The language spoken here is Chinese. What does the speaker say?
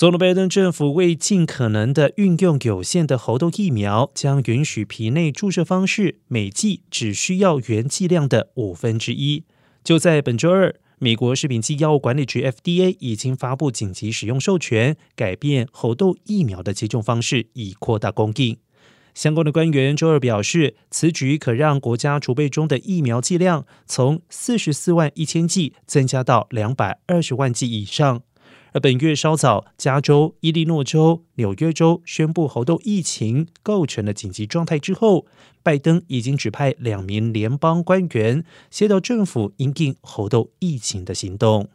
总统拜登政府为尽可能的运用有限的猴痘疫苗，将允许皮内注射方式每剂只需要原剂量的五分之一。就在本周二，美国食品及药物管理局 FDA 已经发布紧急使用授权，改变猴痘疫苗的接种方式，以扩大供应。相关的官员周二表示，此举可让国家储备中的疫苗剂量从四十四万一千剂增加到两百二十万剂以上。而本月稍早，加州、伊利诺州、纽约州宣布猴痘疫情构成了紧急状态之后，拜登已经指派两名联邦官员协调政府应应猴痘疫情的行动。